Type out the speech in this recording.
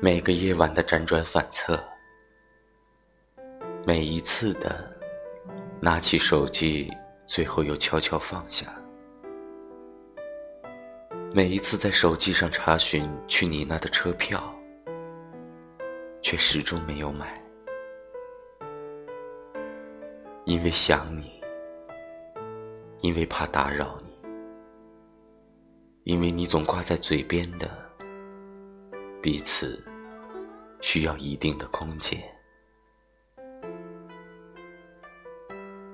每个夜晚的辗转反侧，每一次的拿起手机，最后又悄悄放下，每一次在手机上查询去你那的车票，却始终没有买，因为想你，因为怕打扰你，因为你总挂在嘴边的。彼此需要一定的空间。